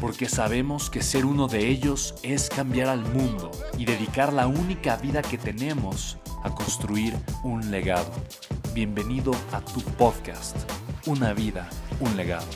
porque sabemos que ser uno de ellos es cambiar al mundo y dedicar la única vida que tenemos a construir un legado. Bienvenido a tu podcast, Una vida, un legado.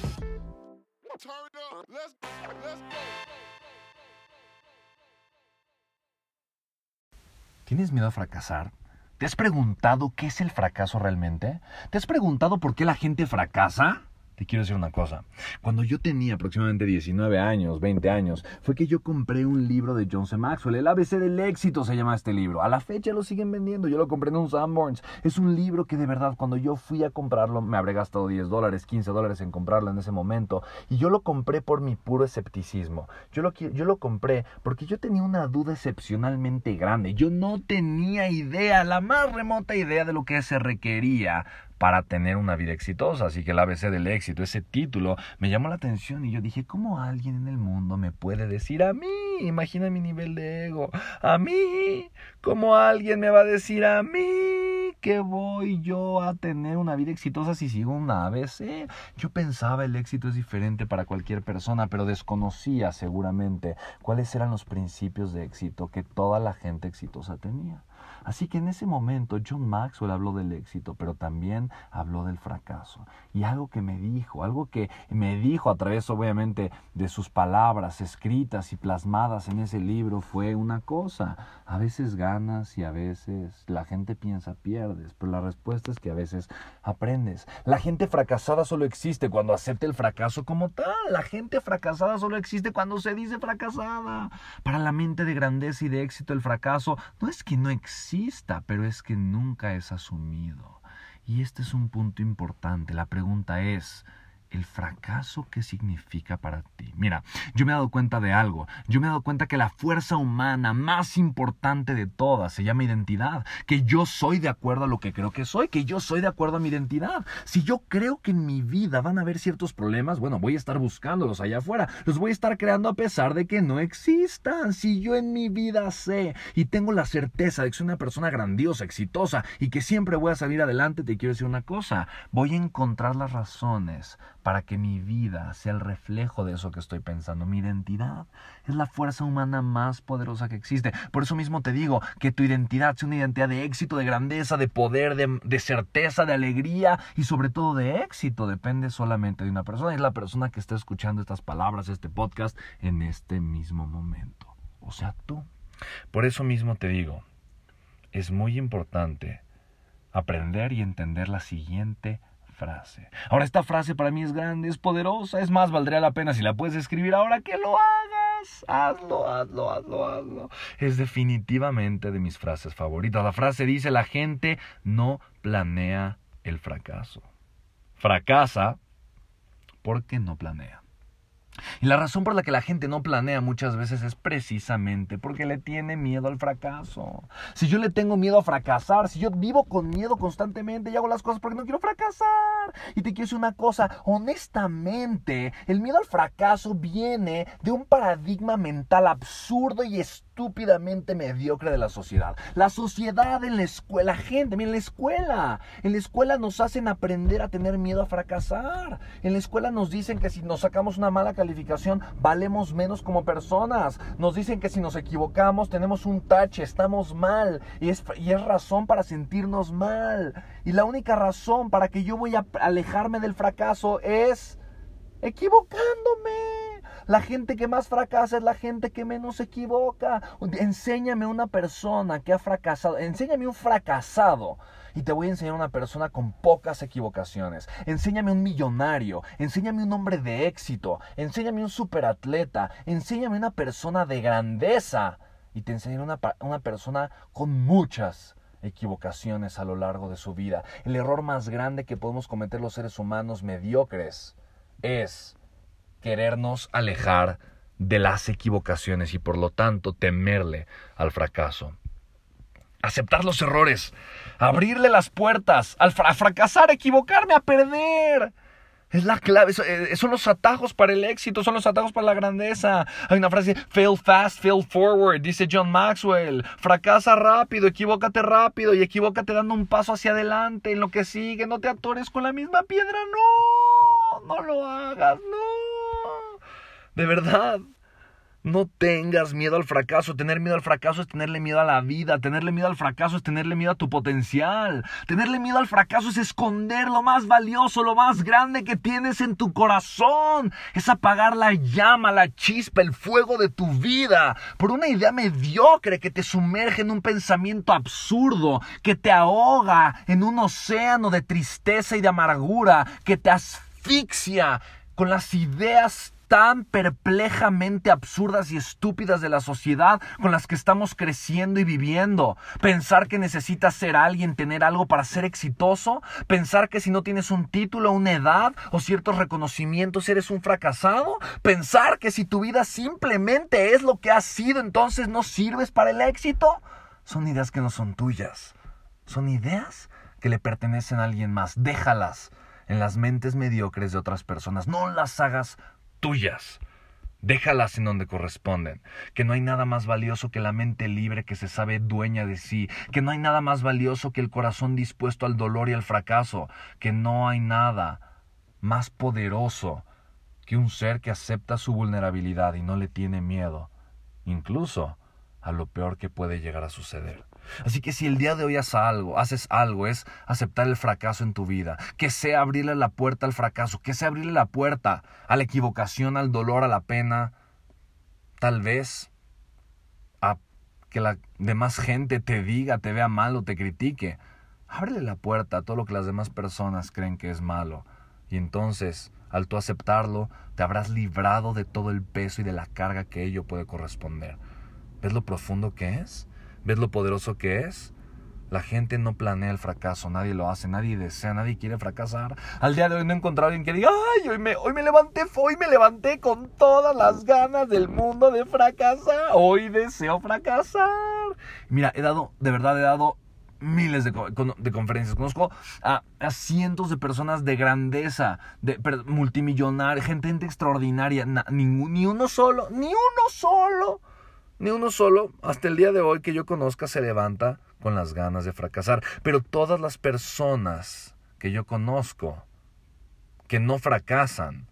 ¿Tienes miedo a fracasar? ¿Te has preguntado qué es el fracaso realmente? ¿Te has preguntado por qué la gente fracasa? Te quiero decir una cosa. Cuando yo tenía aproximadamente 19 años, 20 años, fue que yo compré un libro de John C. Maxwell. El ABC del éxito se llama este libro. A la fecha lo siguen vendiendo. Yo lo compré en un Sanborns. Es un libro que de verdad cuando yo fui a comprarlo me habré gastado 10 dólares, 15 dólares en comprarlo en ese momento. Y yo lo compré por mi puro escepticismo. Yo lo, yo lo compré porque yo tenía una duda excepcionalmente grande. Yo no tenía idea, la más remota idea de lo que se requería para tener una vida exitosa. Así que el ABC del éxito, ese título, me llamó la atención y yo dije, ¿cómo alguien en el mundo me puede decir a mí? Imagina mi nivel de ego. A mí, ¿cómo alguien me va a decir a mí que voy yo a tener una vida exitosa si sigo una ABC? Yo pensaba el éxito es diferente para cualquier persona, pero desconocía seguramente cuáles eran los principios de éxito que toda la gente exitosa tenía. Así que en ese momento John Maxwell habló del éxito, pero también habló del fracaso. Y algo que me dijo, algo que me dijo a través obviamente de sus palabras escritas y plasmadas en ese libro fue una cosa. A veces ganas y a veces la gente piensa pierdes, pero la respuesta es que a veces aprendes. La gente fracasada solo existe cuando acepta el fracaso como tal. La gente fracasada solo existe cuando se dice fracasada. Para la mente de grandeza y de éxito el fracaso no es que no existe pero es que nunca es asumido. Y este es un punto importante. La pregunta es, el fracaso qué significa para ti. Mira, yo me he dado cuenta de algo. Yo me he dado cuenta que la fuerza humana más importante de todas se llama identidad. Que yo soy de acuerdo a lo que creo que soy. Que yo soy de acuerdo a mi identidad. Si yo creo que en mi vida van a haber ciertos problemas, bueno, voy a estar buscándolos allá afuera. Los voy a estar creando a pesar de que no existan. Si yo en mi vida sé y tengo la certeza de que soy una persona grandiosa, exitosa y que siempre voy a salir adelante, te quiero decir una cosa. Voy a encontrar las razones para que mi vida sea el reflejo de eso que estoy pensando. Mi identidad es la fuerza humana más poderosa que existe. Por eso mismo te digo que tu identidad sea una identidad de éxito, de grandeza, de poder, de, certeza, de alegría y sobre todo de éxito. Depende solamente de una persona. Es la persona que está escuchando estas palabras, este podcast en este mismo momento. O sea, tú. Por eso mismo te digo, es muy importante aprender y entender la siguiente Ahora esta frase para mí es grande, es poderosa, es más, valdría la pena si la puedes escribir ahora que lo hagas. Hazlo, hazlo, hazlo, hazlo. Es definitivamente de mis frases favoritas. La frase dice, la gente no planea el fracaso. Fracasa porque no planea. Y la razón por la que la gente no planea muchas veces es precisamente porque le tiene miedo al fracaso. Si yo le tengo miedo a fracasar, si yo vivo con miedo constantemente y hago las cosas porque no quiero fracasar. Y te quiero decir una cosa, honestamente, el miedo al fracaso viene de un paradigma mental absurdo y estúpidamente mediocre de la sociedad. La sociedad en la escuela, gente, miren, en la escuela, en la escuela nos hacen aprender a tener miedo a fracasar. En la escuela nos dicen que si nos sacamos una mala calificación, valemos menos como personas. Nos dicen que si nos equivocamos, tenemos un tache, estamos mal. Y es, y es razón para sentirnos mal. Y la única razón para que yo voy a alejarme del fracaso es equivocándome. La gente que más fracasa es la gente que menos equivoca. Enséñame una persona que ha fracasado. Enséñame un fracasado. Y te voy a enseñar una persona con pocas equivocaciones. Enséñame un millonario. Enséñame un hombre de éxito. Enséñame un superatleta. Enséñame una persona de grandeza. Y te enseñaré una, una persona con muchas equivocaciones a lo largo de su vida. El error más grande que podemos cometer los seres humanos mediocres es querernos alejar de las equivocaciones y por lo tanto temerle al fracaso. Aceptar los errores, abrirle las puertas, al a fracasar, equivocarme, a perder. Es la clave, eh, son los atajos para el éxito, son los atajos para la grandeza. Hay una frase, fail fast, fail forward, dice John Maxwell. Fracasa rápido, equivócate rápido y equivócate dando un paso hacia adelante en lo que sigue. No te atores con la misma piedra, no, no lo hagas, no. De verdad, no tengas miedo al fracaso. Tener miedo al fracaso es tenerle miedo a la vida. Tenerle miedo al fracaso es tenerle miedo a tu potencial. Tenerle miedo al fracaso es esconder lo más valioso, lo más grande que tienes en tu corazón. Es apagar la llama, la chispa, el fuego de tu vida por una idea mediocre que te sumerge en un pensamiento absurdo, que te ahoga en un océano de tristeza y de amargura, que te asfixia con las ideas tan perplejamente absurdas y estúpidas de la sociedad con las que estamos creciendo y viviendo. Pensar que necesitas ser alguien, tener algo para ser exitoso. Pensar que si no tienes un título, una edad o ciertos reconocimientos eres un fracasado. Pensar que si tu vida simplemente es lo que has sido, entonces no sirves para el éxito. Son ideas que no son tuyas. Son ideas que le pertenecen a alguien más. Déjalas en las mentes mediocres de otras personas. No las hagas tuyas. Déjalas en donde corresponden, que no hay nada más valioso que la mente libre que se sabe dueña de sí, que no hay nada más valioso que el corazón dispuesto al dolor y al fracaso, que no hay nada más poderoso que un ser que acepta su vulnerabilidad y no le tiene miedo, incluso a lo peor que puede llegar a suceder. Así que si el día de hoy haces algo, haces algo, es aceptar el fracaso en tu vida, que sea abrirle la puerta al fracaso, que sea abrirle la puerta a la equivocación, al dolor, a la pena, tal vez a que la demás gente te diga, te vea mal o te critique. Ábrele la puerta a todo lo que las demás personas creen que es malo. Y entonces, al tú aceptarlo, te habrás librado de todo el peso y de la carga que ello puede corresponder. ¿Ves lo profundo que es? ¿Ves lo poderoso que es? La gente no planea el fracaso, nadie lo hace, nadie desea, nadie quiere fracasar. Al día de hoy no he encontrado a alguien que diga, ay, hoy me, hoy me levanté, hoy me levanté con todas las ganas del mundo de fracasar. Hoy deseo fracasar. Mira, he dado, de verdad he dado miles de, conferencias. Conozco a, cientos de personas de grandeza, de multimillonarios, gente, gente extraordinaria. ni uno solo, ni uno solo ni uno solo, hasta el día de hoy que yo conozca, se levanta con las ganas de fracasar. Pero todas las personas que yo conozco que no fracasan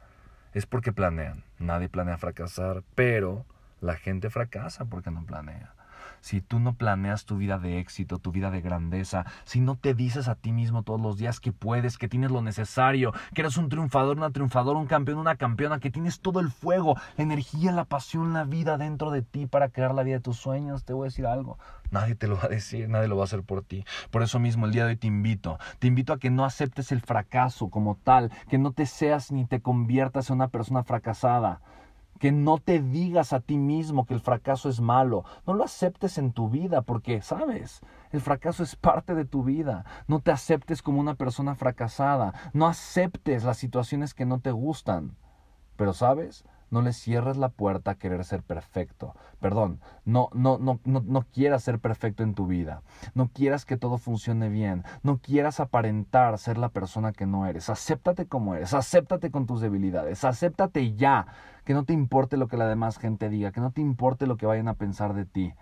es porque planean. Nadie planea fracasar, pero la gente fracasa porque no planea si tú no planeas tu vida de éxito, tu vida de grandeza, si no te dices a ti mismo todos los días que puedes, que tienes lo necesario, que eres un triunfador, una triunfadora, un campeón, una campeona, que tienes todo el fuego, la energía, la pasión, la vida dentro de ti para crear la vida de tus sueños, te voy a decir algo. Nadie te lo va a decir, nadie lo va a hacer por ti. Por eso mismo el día de hoy te invito, te invito a que no aceptes el fracaso como tal, que no te seas ni te conviertas en una persona fracasada que no te digas a ti mismo que el fracaso es malo. No lo aceptes en tu vida porque, sabes, el fracaso es parte de tu vida. No te aceptes como una persona fracasada. No aceptes las situaciones que no te gustan. Pero, sabes, no le cierres la puerta a querer ser perfecto. Perdón, no, no, no, no, no quieras ser perfecto en tu vida. No quieras que todo funcione bien. No quieras aparentar ser la persona que no eres. Acéptate como eres. Acéptate con tus debilidades. Acéptate ya. Que no te importe lo que la demás gente diga. Que no te importe lo que vayan a pensar de ti.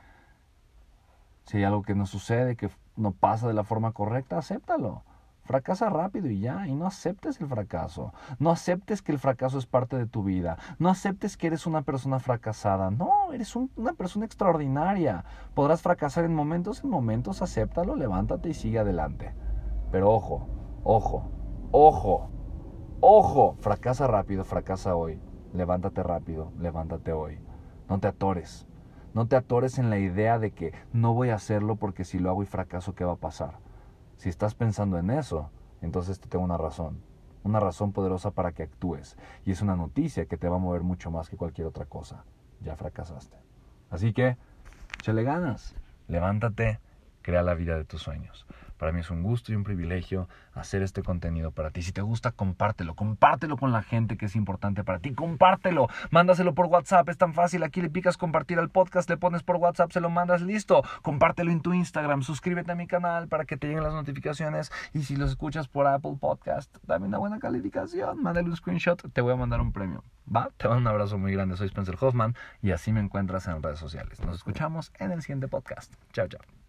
Si hay algo que no sucede, que no pasa de la forma correcta, acéptalo. Fracasa rápido y ya, y no aceptes el fracaso. No aceptes que el fracaso es parte de tu vida. No aceptes que eres una persona fracasada. No, eres una persona extraordinaria. Podrás fracasar en momentos, en momentos, acéptalo, levántate y sigue adelante. Pero ojo, ojo, ojo, ojo, fracasa rápido, fracasa hoy. Levántate rápido, levántate hoy. No te atores. No te atores en la idea de que no voy a hacerlo porque si lo hago y fracaso, ¿qué va a pasar? Si estás pensando en eso, entonces te tengo una razón. Una razón poderosa para que actúes. Y es una noticia que te va a mover mucho más que cualquier otra cosa. Ya fracasaste. Así que, échale ganas. Levántate, crea la vida de tus sueños. Para mí es un gusto y un privilegio hacer este contenido para ti. Si te gusta, compártelo. Compártelo con la gente que es importante para ti. Compártelo. Mándaselo por WhatsApp. Es tan fácil. Aquí le picas compartir al podcast, le pones por WhatsApp, se lo mandas listo. Compártelo en tu Instagram. Suscríbete a mi canal para que te lleguen las notificaciones. Y si lo escuchas por Apple Podcast, dame una buena calificación. Mándale un screenshot. Te voy a mandar un premio. Va, te mando un abrazo muy grande. Soy Spencer Hoffman y así me encuentras en redes sociales. Nos escuchamos en el siguiente podcast. Chao, chao.